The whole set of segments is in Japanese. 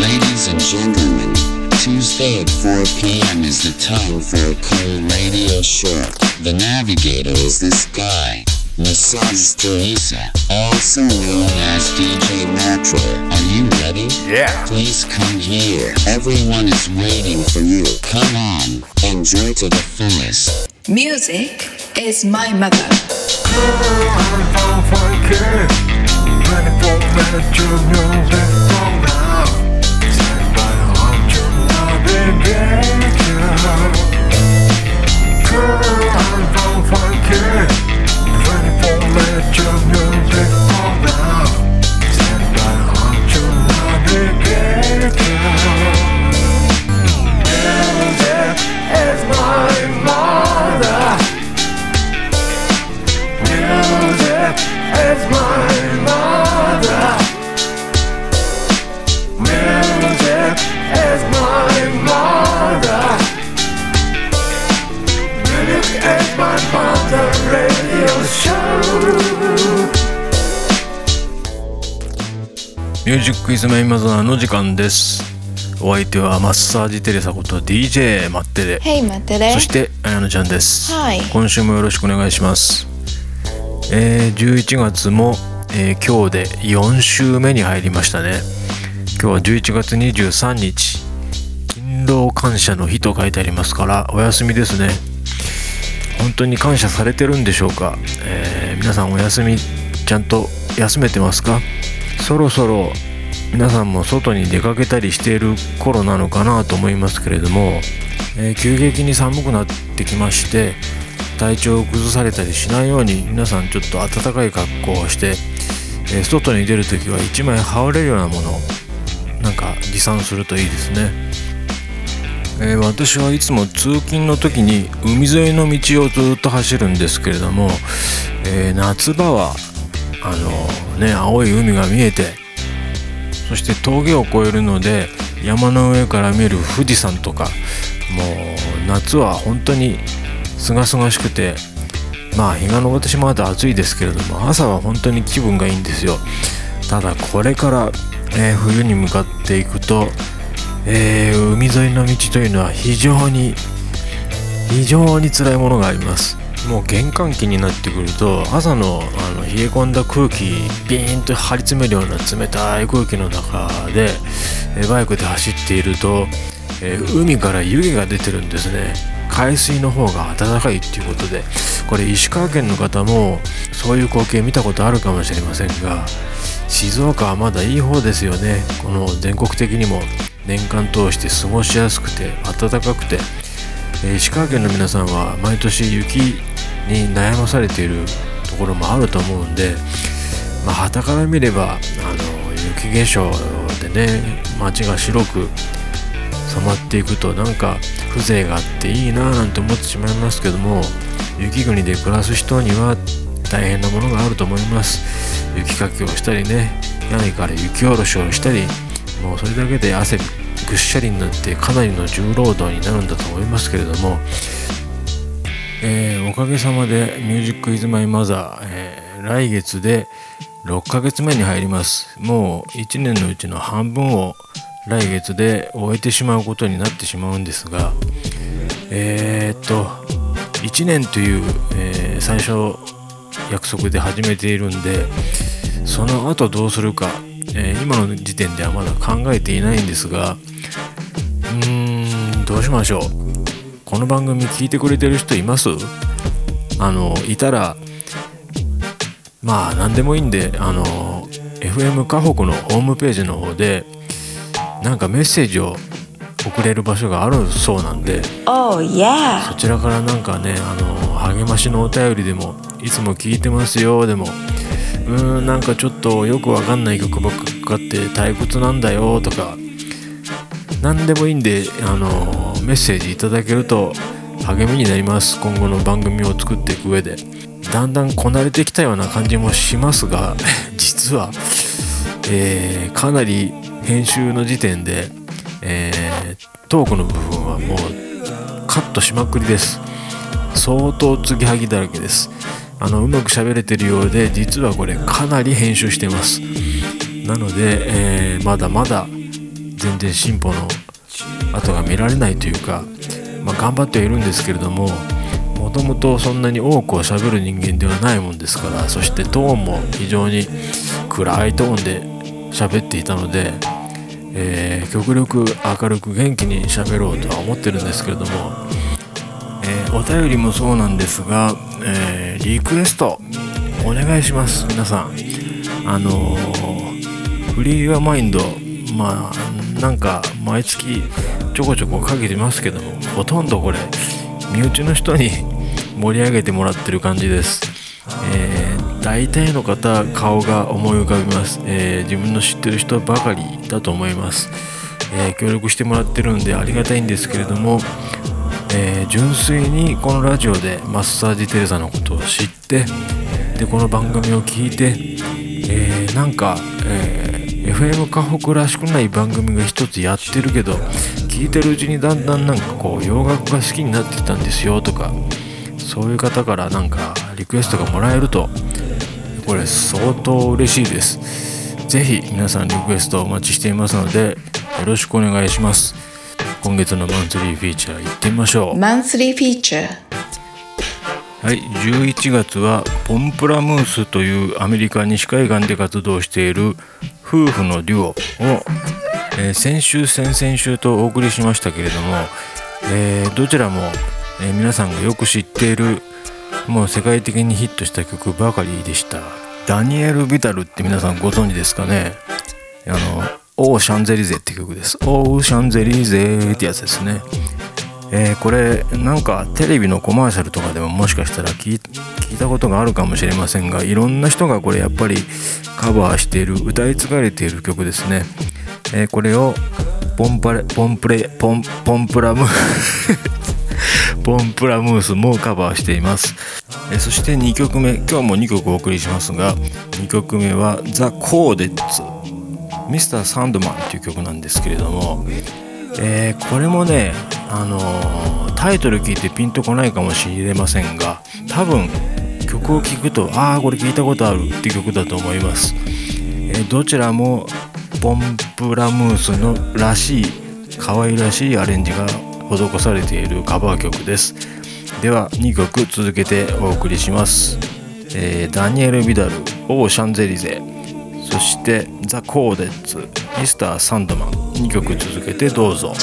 Ladies and gentlemen, Tuesday at 4 p.m. is the time for a cool radio show. The navigator is this guy, Massage Teresa, also known as DJ Metro. Are you ready? Yeah. Please come here. Everyone is waiting for you. Come on, enjoy to the fullest. Music is my mother. ジックイズメインマザーの時間です。お相手はマッサージテレサこと DJ マッテレ。Hey 待ってねそして綾乃ちゃんです、はい今週もよろしくお願いします。えー、11月も、えー今日で4週目に入りましたね。今日は11月23日。勤労感謝の日と書いてありますからお休みですね。本当に感謝されてるんでしょうか、えー皆さんお休みちゃんと休めてますか？そろそろ皆さんも外に出かけたりしている頃なのかなと思いますけれども、えー急激に寒くなってきまして体調を崩されたりしないように皆さんちょっと暖かい格好をして、えー外に出る時は1枚羽織れるようなものをなんか持参するといいですね。えー私はいつも通勤の時に海沿いの道をずっと走るんですけれども、え夏場はあのね青い海が見えてそして峠を越えるので山の上から見る富士山とかもう夏は本当に清々しくてまあ日が昇ってしまうと暑いですけれども朝は本当に気分がいいんですよ。ただこれから、えー冬に向かっていくとえー海沿いの道というのは非常に非常に辛いものがあります。もう玄関期になってくると朝のあの冷え込んだ空気ビーンと張り詰めるような冷たい空気の中でえバイクで走っていると、えー海から湯気が出てるんですね。海水の方が暖かいっていうことで。これ石川県の方もそういう光景見たことあるかもしれませんが静岡はまだいい方ですよね。この全国的にも年間通して過ごしやすくて暖かくて、え石川県の皆さんは毎年雪に悩まされているところもあると思うんでまあ傍から見ればあの雪化粧でね街が白く染まっていくとなんか風情があっていいなぁなんて思ってしまいますけども雪国で暮らす人には大変なものがあると思います。雪かきをしたりね屋根から雪下ろしをしたりもうそれだけで汗ぐっしゃりになってかなりの重労働になるんだと思いますけれども、えーおかげさまで「ミュージックイズマイマザー、えー来月で6ヶ月目に入ります。もう1年のうちの半分を来月で終えてしまうことになってしまうんですがえーっと1年という、えー最初約束で始めているんでその後どうするか、えー今の時点ではまだ考えていないんですがうーんどうしましょう。この番組聞いてくれてる人います？あのいたらまあ何でもいいんであの FM 河北のホームページの方でなんかメッセージを送れる場所があるそうなんで Oh そちらからなんかねあの励ましのお便りでもいつも聞いてますよでもうーんなんかちょっとよくわかんない曲ばっかかかって退屈なんだよとか何でもいいんであのメッセージいただけると励みになります。今後の番組を作っていく上でだんだんこなれてきたような感じもしますが 実は、えーかなり編集の時点で、えートークの部分はもうカットしまくりです。相当継ぎはぎだらけです。あのうまく喋れてるようで実はこれかなり編集してます。なので、えーまだまだ全然進歩の跡が見られないというか、まあ、頑張ってはいるんですけれどももともとそんなに多くを喋る人間ではないもんですからそしてトーンも非常に暗いトーンで喋っていたので、えー、極力明るく元気に喋ろうとは思ってるんですけれども、えー、お便りもそうなんですが、えー、リクエストお願いします。皆さん。あのフリーワマインドまあなんか毎月ちょこちょこかけてますけどもほとんどこれ身内の人に盛り上げてもらってる感じです、えー、大体の方顔が思い浮かびます、えー、自分の知ってる人ばかりだと思います、えー、協力してもらってるんでありがたいんですけれども、え純粋にこのラジオでマッサージテレサのことを知ってでこの番組を聞いて、えなんか、え FM 河北らしくない番組が一つやってるけど聞いてるうちにだんだんなんかこう洋楽が好きになってきたんですよとかそういう方からなんかリクエストがもらえるとこれ相当嬉しいです。是非皆さんリクエストお待ちしていますのでよろしくお願いします。今月のマンスリーフィーチャー行ってみましょう。マンスリーフィーチャー。はい11月はポンプラムースというアメリカ西海岸で活動している夫婦のデュオを、えー、先週先々週とお送りしましたけれども、えー、どちらも、えー、皆さんがよく知っているもう世界的にヒットした曲ばかりでした。ダニエル・ビタルって皆さんご存知ですかね？あの「オー・シャンゼリゼ」って曲です「オー・シャンゼリゼ」ってやつですね。えー、これなんかテレビのコマーシャルとかでももしかしたら聞いたことがあるかもしれませんがいろんな人がこれやっぱりカバーしている歌い継がれている曲ですね、えー、これをポンパレポンプレポンポンプラムポンプラムースもカバーしています、えー、そして2曲目今日も2曲お送りしますが2曲目は「ザ・コーデッツ」「ミスター・サンドマン」という曲なんですけれどもえー、これもね、あのー、タイトル聞いてピンとこないかもしれませんが多分曲を聴くとああこれ聞いたことあるって曲だと思います、えー、どちらもポンプラムースのらしい可愛らしいアレンジが施されているカバー曲です。では2曲続けてお送りします、えー、ダニエル・ビダル「オー・シャンゼリゼ」そして「ザ・コーデッツ」「ミスター・サンドマン」2曲続けてどうぞ。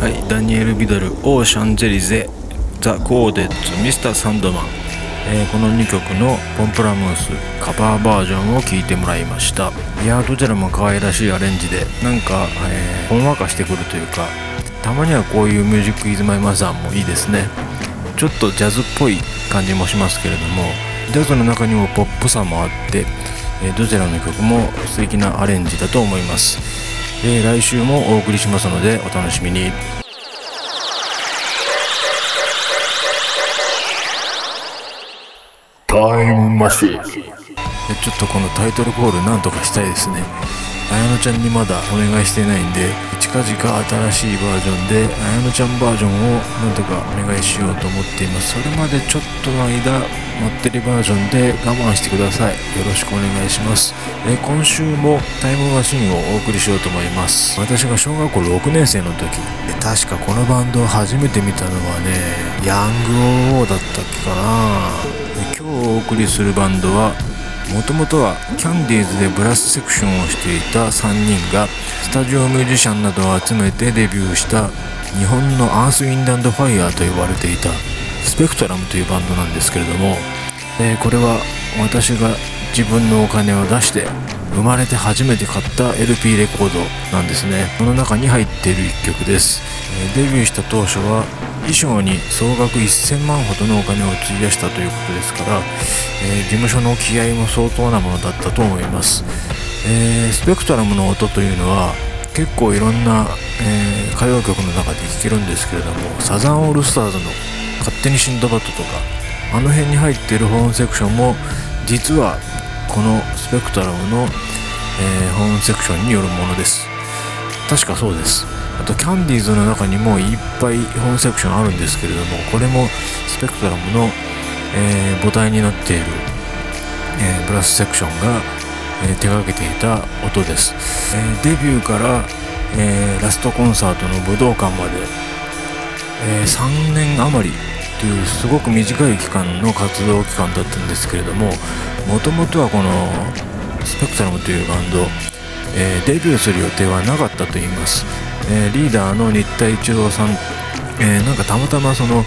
はいダニエル・ビダル「オー・シャンゼリゼ」「ザ・コーデッツ」「ミスター・サンドマン」えー、この2曲のポンプラムースカバーバージョンを聴いてもらいました。いやどちらも可愛らしいアレンジでなんか、えー、ほんわかしてくるというかたまにはこういうミュージックイズマイマザーもいいですね。ちょっとジャズっぽい感じもしますけれどもジャズの中にもポップさもあって、えどちらの曲も素敵なアレンジだと思います、え来週もお送りしますのでお楽しみに。タイムマシーンちょっとこのタイトルコールなんとかしたいですね。綾乃ちゃんにまだお願いしてないんで近々新しいバージョンで綾乃ちゃんバージョンをなんとかお願いしようと思っています。それまでちょっとの間待ってるバージョンで我慢してください。よろしくお願いします。え今週もタイムマシンをお送りしようと思います。私が小学校6年生の時。確かこのバンドを初めて見たのはねヤング OO だったっけかな。今日お送りするバンドはもともとはキャンディーズでブラスセクションをしていた3人がスタジオミュージシャンなどを集めてデビューした日本のアース・ウィンド・ファイヤーと呼ばれていたスペクトラムというバンドなんですけれども、えー、これは私が自分のお金を出して生まれて初めて買った LP レコードなんですね。その中に入っている一曲です、えー、デビューした当初は衣装に総額1000万ほどのお金を費やしたということですから、えー、事務所の気合も相当なものだったと思います、えー、スペクトラムの音というのは結構いろんな、えー、歌謡曲の中で聴けるんですけれどもサザンオールスターズの「勝手にシンドバッド」とかあの辺に入っているホーンセクションも実はこのスペクトラムの、えホーンセクションによるものです。確かそうです。あとキャンディーズの中にもいっぱい本セクションあるんですけれどもこれもスペクトラムの、えー、母体になっている、えー、ブラスセクションが、えー手掛けていた音です、えデビューから、えラストコンサートの武道館まで、え3年余りというすごく短い期間の活動期間だったんですけれどももともとはこのスペクトラムというバンド、えデビューする予定はなかったと言います、えーリーダーの新田一郎さん、えーなんかたまたまその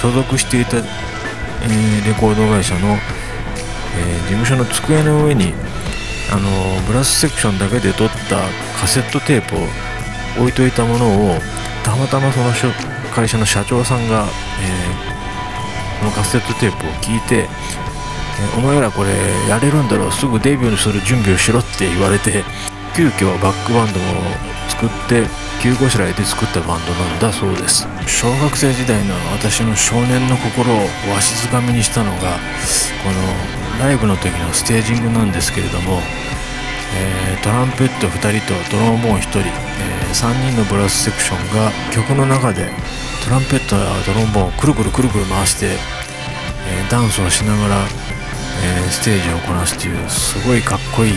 所属していた、えーレコード会社の、え事務所の机の上にあのブラスセクションだけで撮ったカセットテープを置いといたものをたまたまその会社の社長さんが、えこのカセットテープを聞いて、お前らこれやれるんだろうすぐデビューする準備をしろって言われて急遽バックバンドを作って急ごしらえで作ったバンドなんだそうです。小学生時代の私の少年の心をわしづかみにしたのがこのライブの時のステージングなんですけれども、えートランペット2人とドローンボーン1人、え3人のブラスセクションが曲の中でトランペットやドローンボーンをくるくるくるくる回して、えーダンスをしながら、えステージをこなすというすごいかっこいい、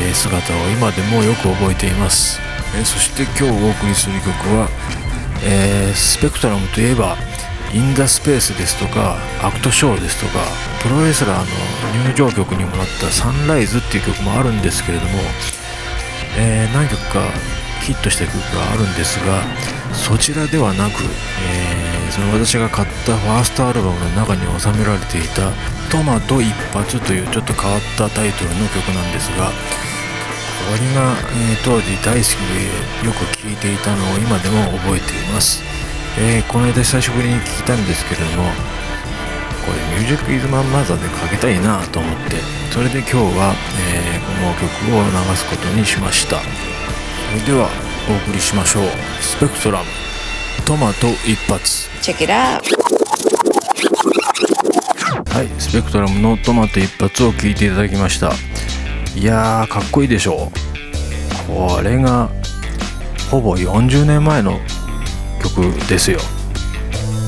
え姿を今でもよく覚えています、えそして今日お送りする曲は、えースペクトラムといえばインダスペースですとかアクトショーですとかプロレスラーの入場曲にもなった「サンライズ」っていう曲もあるんですけれども、えー何曲かヒットした曲があるんですがそちらではなく、えーその私が買ったファーストアルバムの中に収められていた「トマト一発」というちょっと変わったタイトルの曲なんですがこれが、えー当時大好きでよく聴いていたのを今でも覚えています、えーこの間久しぶりに聴いたんですけれどもこれ「ミュージックイズマンマザーでかけたいなと思ってそれで今日は、えーこの曲を流すことにしました。それではお送りしましょう。スペクトラム。トマト一発。Check it out. はいスペクトラムのトマト一発を聴いていただきましたいやーかっこいいでしょう。これがほぼ40年前の曲ですよ。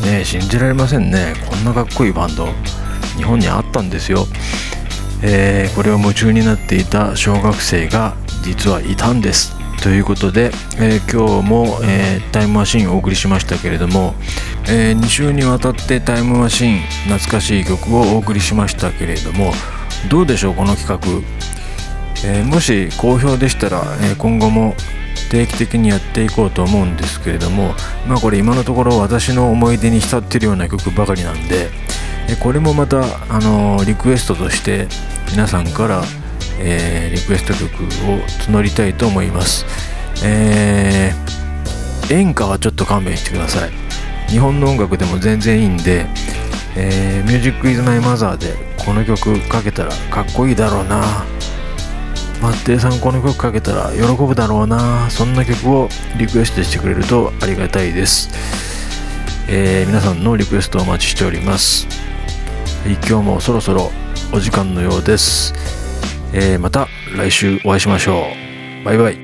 ねえ信じられませんね。こんなかっこいいバンド日本にあったんですよ。えーこれを夢中になっていた小学生が実はいたんです。ということで、えー今日も、えータイムマシンをお送りしましたけれども、え2週にわたってタイムマシン懐かしい曲をお送りしましたけれどもどうでしょうこの企画、えーもし好評でしたら、えー今後も定期的にやっていこうと思うんですけれどもまあこれ今のところ私の思い出に浸ってるような曲ばかりなんでえこれもまた、あのーリクエストとして皆さんから、えリクエスト曲を募りたいと思います、えー演歌はちょっと勘弁してください。日本の音楽でも全然いいんで「えー、Music is my mother」でこの曲かけたらかっこいいだろうな。マッテイさんこの曲かけたら喜ぶだろうな。そんな曲をリクエストしてくれるとありがたいです、えー皆さんのリクエストお待ちしております。はい今日もそろそろお時間のようです、えーまた来週お会いしましょう。バイバイ。